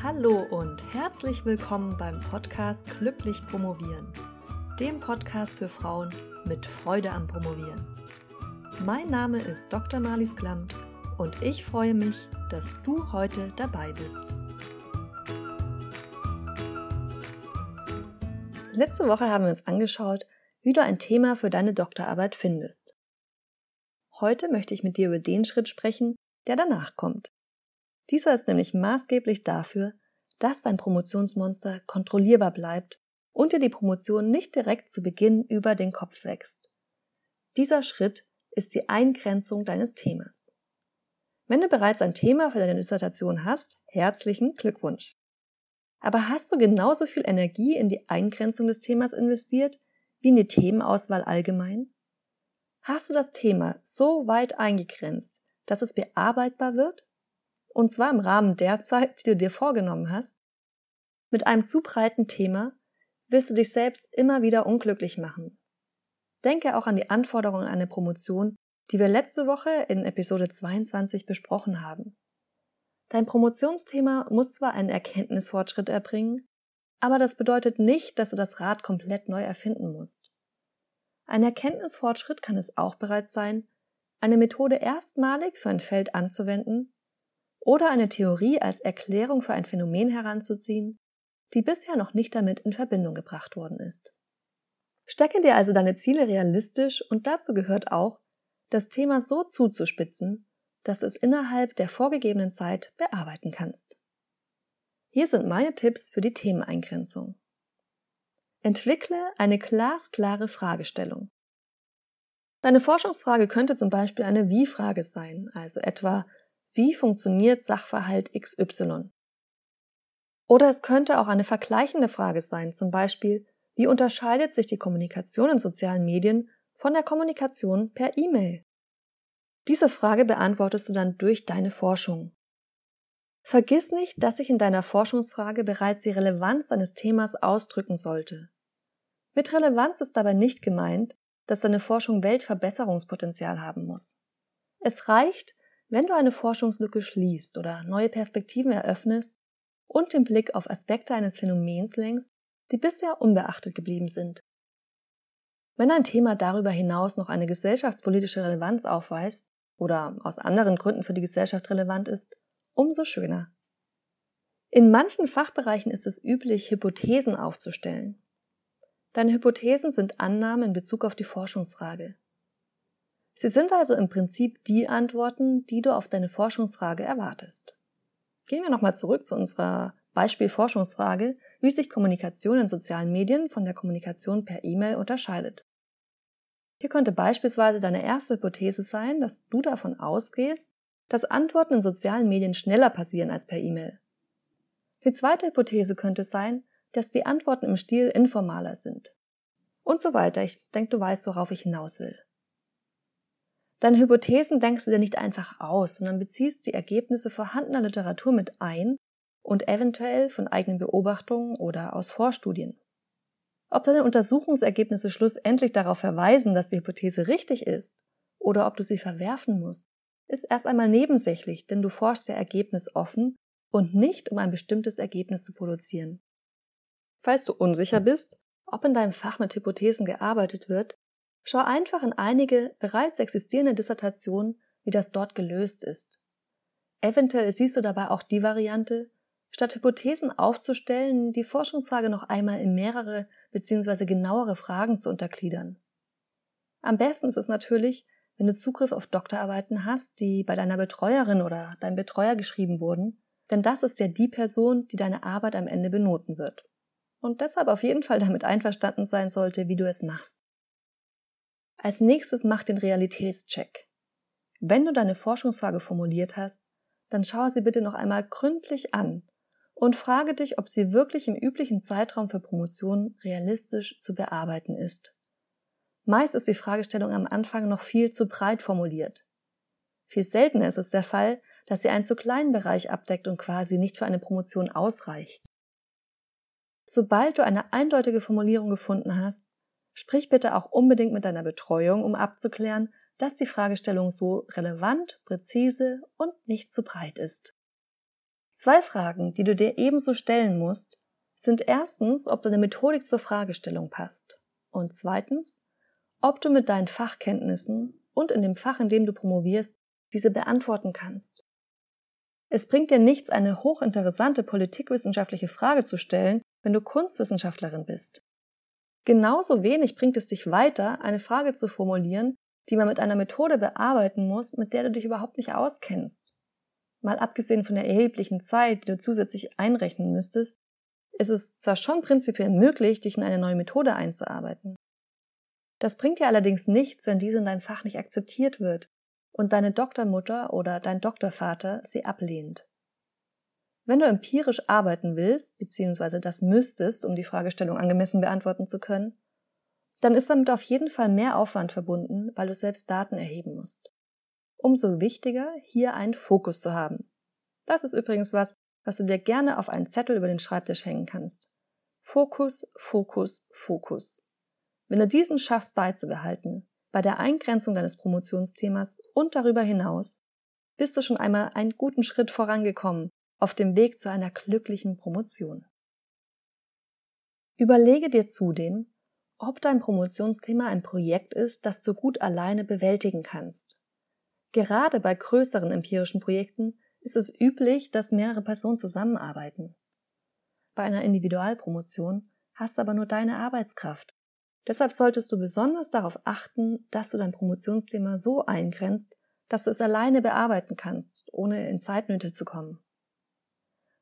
Hallo und herzlich willkommen beim Podcast Glücklich Promovieren, dem Podcast für Frauen mit Freude am Promovieren. Mein Name ist Dr. Marlies Klamt und ich freue mich, dass du heute dabei bist. Letzte Woche haben wir uns angeschaut, wie du ein Thema für deine Doktorarbeit findest. Heute möchte ich mit dir über den Schritt sprechen, der danach kommt. Dieser ist nämlich maßgeblich dafür, dass dein Promotionsmonster kontrollierbar bleibt und dir die Promotion nicht direkt zu Beginn über den Kopf wächst. Dieser Schritt ist die Eingrenzung deines Themas. Wenn du bereits ein Thema für deine Dissertation hast, herzlichen Glückwunsch. Aber hast du genauso viel Energie in die Eingrenzung des Themas investiert wie in die Themenauswahl allgemein? Hast du das Thema so weit eingegrenzt, dass es bearbeitbar wird? Und zwar im Rahmen der Zeit, die du dir vorgenommen hast? Mit einem zu breiten Thema wirst du dich selbst immer wieder unglücklich machen. Denke auch an die Anforderungen an eine Promotion, die wir letzte Woche in Episode 22 besprochen haben. Dein Promotionsthema muss zwar einen Erkenntnisfortschritt erbringen, aber das bedeutet nicht, dass du das Rad komplett neu erfinden musst. Ein Erkenntnisfortschritt kann es auch bereits sein, eine Methode erstmalig für ein Feld anzuwenden oder eine Theorie als Erklärung für ein Phänomen heranzuziehen, die bisher noch nicht damit in Verbindung gebracht worden ist. Stecke dir also deine Ziele realistisch und dazu gehört auch, das Thema so zuzuspitzen, dass du es innerhalb der vorgegebenen Zeit bearbeiten kannst. Hier sind meine Tipps für die Themeneingrenzung. Entwickle eine glasklare Fragestellung. Deine Forschungsfrage könnte zum Beispiel eine Wie-Frage sein, also etwa Wie funktioniert Sachverhalt XY? Oder es könnte auch eine vergleichende Frage sein, zum Beispiel Wie unterscheidet sich die Kommunikation in sozialen Medien von der Kommunikation per E-Mail? Diese Frage beantwortest du dann durch deine Forschung. Vergiss nicht, dass sich in deiner Forschungsfrage bereits die Relevanz deines Themas ausdrücken sollte. Mit Relevanz ist dabei nicht gemeint, dass deine Forschung Weltverbesserungspotenzial haben muss. Es reicht, wenn du eine Forschungslücke schließt oder neue Perspektiven eröffnest und den Blick auf Aspekte eines Phänomens lenkst, die bisher unbeachtet geblieben sind. Wenn ein Thema darüber hinaus noch eine gesellschaftspolitische Relevanz aufweist oder aus anderen Gründen für die Gesellschaft relevant ist, umso schöner. In manchen Fachbereichen ist es üblich, Hypothesen aufzustellen. Deine Hypothesen sind Annahmen in Bezug auf die Forschungsfrage. Sie sind also im Prinzip die Antworten, die du auf deine Forschungsfrage erwartest. Gehen wir nochmal zurück zu unserer Beispiel-Forschungsfrage, wie sich Kommunikation in sozialen Medien von der Kommunikation per E-Mail unterscheidet. Hier könnte beispielsweise deine erste Hypothese sein, dass du davon ausgehst, dass Antworten in sozialen Medien schneller passieren als per E-Mail. Die zweite Hypothese könnte sein, dass die Antworten im Stil informaler sind. Und so weiter. Ich denke, du weißt, worauf ich hinaus will. Deine Hypothesen denkst du dir nicht einfach aus, sondern beziehst die Ergebnisse vorhandener Literatur mit ein und eventuell von eigenen Beobachtungen oder aus Vorstudien. Ob deine Untersuchungsergebnisse schlussendlich darauf verweisen, dass die Hypothese richtig ist, oder ob du sie verwerfen musst, ist erst einmal nebensächlich, denn du forschst ja ergebnisoffen und nicht, um ein bestimmtes Ergebnis zu produzieren. Falls du unsicher bist, ob in deinem Fach mit Hypothesen gearbeitet wird, schau einfach in einige bereits existierende Dissertationen, wie das dort gelöst ist. Eventuell siehst du dabei auch die Variante, statt Hypothesen aufzustellen, die Forschungsfrage noch einmal in mehrere bzw. genauere Fragen zu untergliedern. Am besten ist es natürlich, wenn du Zugriff auf Doktorarbeiten hast, die bei deiner Betreuerin oder deinem Betreuer geschrieben wurden, denn das ist ja die Person, die deine Arbeit am Ende benoten wird. Und deshalb auf jeden Fall damit einverstanden sein sollte, wie du es machst. Als nächstes mach den Realitätscheck. Wenn du deine Forschungsfrage formuliert hast, dann schau sie bitte noch einmal gründlich an und frage dich, ob sie wirklich im üblichen Zeitraum für Promotion realistisch zu bearbeiten ist. Meist ist die Fragestellung am Anfang noch viel zu breit formuliert. Viel seltener ist es der Fall, dass sie einen zu kleinen Bereich abdeckt und quasi nicht für eine Promotion ausreicht. Sobald du eine eindeutige Formulierung gefunden hast, sprich bitte auch unbedingt mit deiner Betreuung, um abzuklären, dass die Fragestellung so relevant, präzise und nicht zu breit ist. Zwei Fragen, die du dir ebenso stellen musst, sind erstens, ob deine Methodik zur Fragestellung passt und zweitens, ob du mit deinen Fachkenntnissen und in dem Fach, in dem du promovierst, diese beantworten kannst. Es bringt dir nichts, eine hochinteressante politikwissenschaftliche Frage zu stellen, wenn du Kunstwissenschaftlerin bist. Genauso wenig bringt es dich weiter, eine Frage zu formulieren, die man mit einer Methode bearbeiten muss, mit der du dich überhaupt nicht auskennst. Mal abgesehen von der erheblichen Zeit, die du zusätzlich einrechnen müsstest, ist es zwar schon prinzipiell möglich, dich in eine neue Methode einzuarbeiten. Das bringt dir allerdings nichts, wenn diese in deinem Fach nicht akzeptiert wird und deine Doktormutter oder dein Doktorvater sie ablehnt. Wenn du empirisch arbeiten willst, beziehungsweise das müsstest, um die Fragestellung angemessen beantworten zu können, dann ist damit auf jeden Fall mehr Aufwand verbunden, weil du selbst Daten erheben musst. Umso wichtiger, hier einen Fokus zu haben. Das ist übrigens was, was du dir gerne auf einen Zettel über den Schreibtisch hängen kannst. Fokus, Fokus, Fokus. Wenn du diesen schaffst beizubehalten, bei der Eingrenzung deines Promotionsthemas und darüber hinaus, bist du schon einmal einen guten Schritt vorangekommen auf dem Weg zu einer glücklichen Promotion. Überlege dir zudem, ob dein Promotionsthema ein Projekt ist, das du gut alleine bewältigen kannst. Gerade bei größeren empirischen Projekten ist es üblich, dass mehrere Personen zusammenarbeiten. Bei einer Individualpromotion hast du aber nur deine Arbeitskraft Deshalb solltest du besonders darauf achten, dass du dein Promotionsthema so eingrenzt, dass du es alleine bearbeiten kannst, ohne in Zeitnöte zu kommen.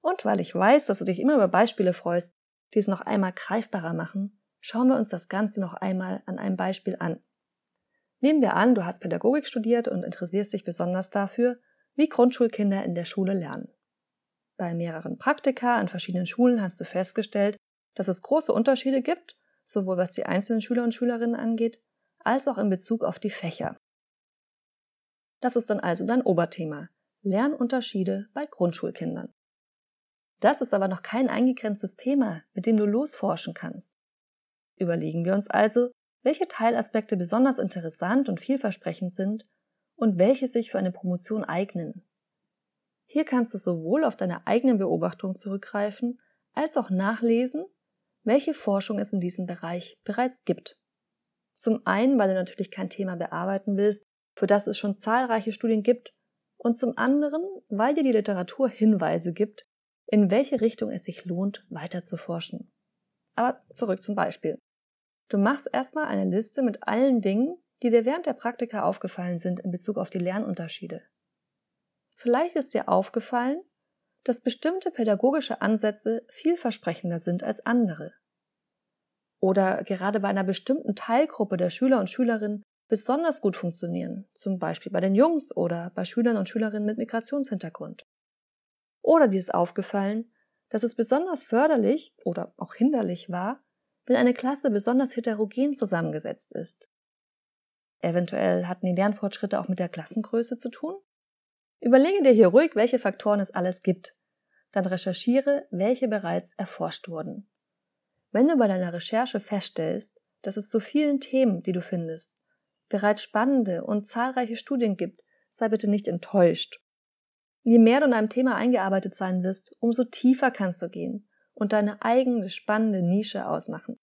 Und weil ich weiß, dass du dich immer über Beispiele freust, die es noch einmal greifbarer machen, schauen wir uns das Ganze noch einmal an einem Beispiel an. Nehmen wir an, du hast Pädagogik studiert und interessierst dich besonders dafür, wie Grundschulkinder in der Schule lernen. Bei mehreren Praktika an verschiedenen Schulen hast du festgestellt, dass es große Unterschiede gibt sowohl was die einzelnen Schüler und Schülerinnen angeht, als auch in Bezug auf die Fächer. Das ist dann also dein Oberthema. Lernunterschiede bei Grundschulkindern. Das ist aber noch kein eingegrenztes Thema, mit dem du losforschen kannst. Überlegen wir uns also, welche Teilaspekte besonders interessant und vielversprechend sind und welche sich für eine Promotion eignen. Hier kannst du sowohl auf deine eigenen Beobachtungen zurückgreifen, als auch nachlesen, welche Forschung es in diesem Bereich bereits gibt. Zum einen, weil du natürlich kein Thema bearbeiten willst, für das es schon zahlreiche Studien gibt, und zum anderen, weil dir die Literatur Hinweise gibt, in welche Richtung es sich lohnt, weiter zu forschen. Aber zurück zum Beispiel. Du machst erstmal eine Liste mit allen Dingen, die dir während der Praktika aufgefallen sind in Bezug auf die Lernunterschiede. Vielleicht ist dir aufgefallen, dass bestimmte pädagogische Ansätze vielversprechender sind als andere. Oder gerade bei einer bestimmten Teilgruppe der Schüler und Schülerinnen besonders gut funktionieren, zum Beispiel bei den Jungs oder bei Schülern und Schülerinnen mit Migrationshintergrund. Oder dir ist aufgefallen, dass es besonders förderlich oder auch hinderlich war, wenn eine Klasse besonders heterogen zusammengesetzt ist. Eventuell hatten die Lernfortschritte auch mit der Klassengröße zu tun? Überlege dir hier ruhig, welche Faktoren es alles gibt. Dann recherchiere, welche bereits erforscht wurden. Wenn du bei deiner Recherche feststellst, dass es zu vielen Themen, die du findest, bereits spannende und zahlreiche Studien gibt, sei bitte nicht enttäuscht. Je mehr du in einem Thema eingearbeitet sein wirst, umso tiefer kannst du gehen und deine eigene spannende Nische ausmachen.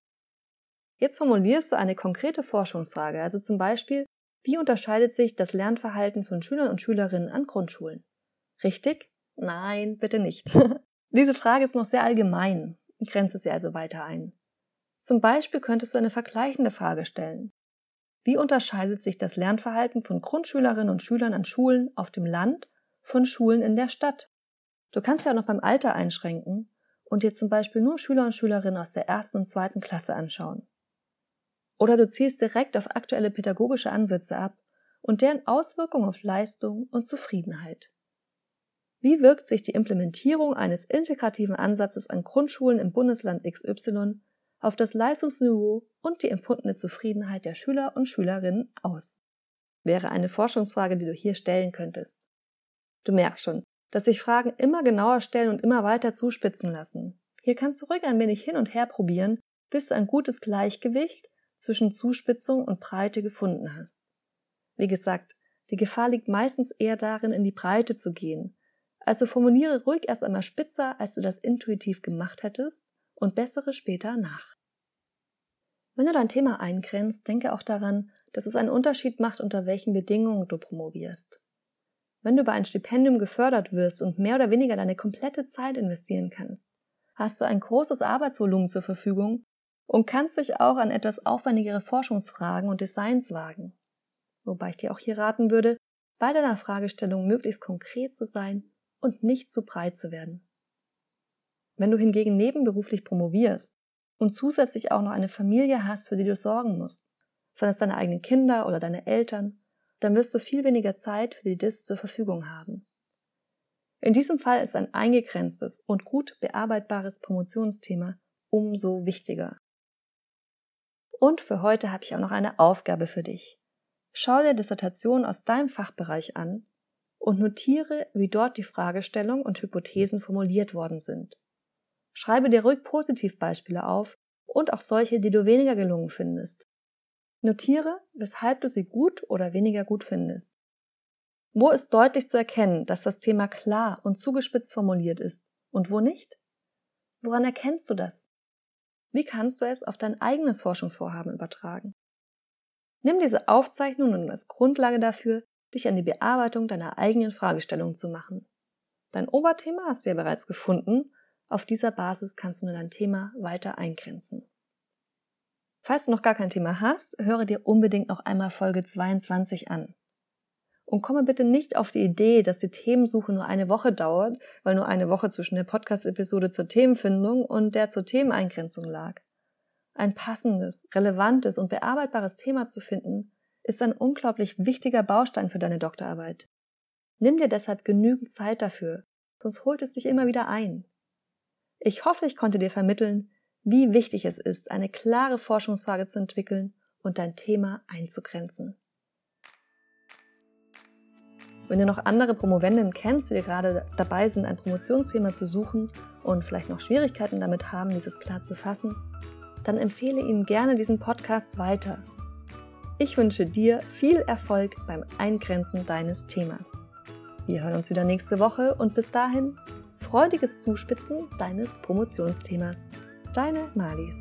Jetzt formulierst du eine konkrete Forschungsfrage, also zum Beispiel, wie unterscheidet sich das Lernverhalten von Schülern und Schülerinnen an Grundschulen? Richtig? Nein, bitte nicht. Diese Frage ist noch sehr allgemein. Grenze sie also weiter ein. Zum Beispiel könntest du eine vergleichende Frage stellen. Wie unterscheidet sich das Lernverhalten von Grundschülerinnen und Schülern an Schulen auf dem Land von Schulen in der Stadt? Du kannst ja auch noch beim Alter einschränken und dir zum Beispiel nur Schüler und Schülerinnen aus der ersten und zweiten Klasse anschauen. Oder du zielst direkt auf aktuelle pädagogische Ansätze ab und deren Auswirkungen auf Leistung und Zufriedenheit. Wie wirkt sich die Implementierung eines integrativen Ansatzes an Grundschulen im Bundesland XY auf das Leistungsniveau und die empfundene Zufriedenheit der Schüler und Schülerinnen aus? Wäre eine Forschungsfrage, die du hier stellen könntest. Du merkst schon, dass sich Fragen immer genauer stellen und immer weiter zuspitzen lassen. Hier kannst du ruhig ein wenig hin und her probieren, bis du ein gutes Gleichgewicht zwischen Zuspitzung und Breite gefunden hast. Wie gesagt, die Gefahr liegt meistens eher darin, in die Breite zu gehen, Also formuliere ruhig erst einmal spitzer, als du das intuitiv gemacht hättest und bessere später nach. Wenn du dein Thema eingrenzt, denke auch daran, dass es einen Unterschied macht, unter welchen Bedingungen du promovierst. Wenn du bei einem Stipendium gefördert wirst und mehr oder weniger deine komplette Zeit investieren kannst, hast du ein großes Arbeitsvolumen zur Verfügung und kannst dich auch an etwas aufwendigere Forschungsfragen und Designs wagen. Wobei ich dir auch hier raten würde, bei deiner Fragestellung möglichst konkret zu sein und nicht zu breit zu werden. Wenn du hingegen nebenberuflich promovierst und zusätzlich auch noch eine Familie hast, für die du sorgen musst, seien es deine eigenen Kinder oder deine Eltern, dann wirst du viel weniger Zeit für die DIS zur Verfügung haben. In diesem Fall ist ein eingegrenztes und gut bearbeitbares Promotionsthema umso wichtiger. Und für heute habe ich auch noch eine Aufgabe für dich. Schau dir Dissertationen aus deinem Fachbereich an und notiere, wie dort die Fragestellung und Hypothesen formuliert worden sind. Schreibe dir ruhig Positivbeispiele auf und auch solche, die du weniger gelungen findest. Notiere, weshalb du sie gut oder weniger gut findest. Wo ist deutlich zu erkennen, dass das Thema klar und zugespitzt formuliert ist und wo nicht? Woran erkennst du das? Wie kannst du es auf dein eigenes Forschungsvorhaben übertragen? Nimm diese Aufzeichnung nun als Grundlage dafür, dich an die Bearbeitung deiner eigenen Fragestellung zu machen. Dein Oberthema hast du ja bereits gefunden. Auf dieser Basis kannst du nun dein Thema weiter eingrenzen. Falls du noch gar kein Thema hast, höre dir unbedingt noch einmal Folge 22 an. Und komme bitte nicht auf die Idee, dass die Themensuche nur eine Woche dauert, weil nur eine Woche zwischen der Podcast-Episode zur Themenfindung und der zur Themeneingrenzung lag. Ein passendes, relevantes und bearbeitbares Thema zu finden, ist ein unglaublich wichtiger Baustein für deine Doktorarbeit. Nimm dir deshalb genügend Zeit dafür, sonst holt es dich immer wieder ein. Ich hoffe, ich konnte dir vermitteln, wie wichtig es ist, eine klare Forschungsfrage zu entwickeln und dein Thema einzugrenzen. Wenn du noch andere Promovenden kennst, die gerade dabei sind, ein Promotionsthema zu suchen und vielleicht noch Schwierigkeiten damit haben, dieses klar zu fassen, dann empfehle ihnen gerne diesen Podcast weiter ich wünsche dir viel Erfolg beim Eingrenzen deines Themas. Wir hören uns wieder nächste Woche und bis dahin freudiges Zuspitzen deines Promotionsthemas. Deine Malis.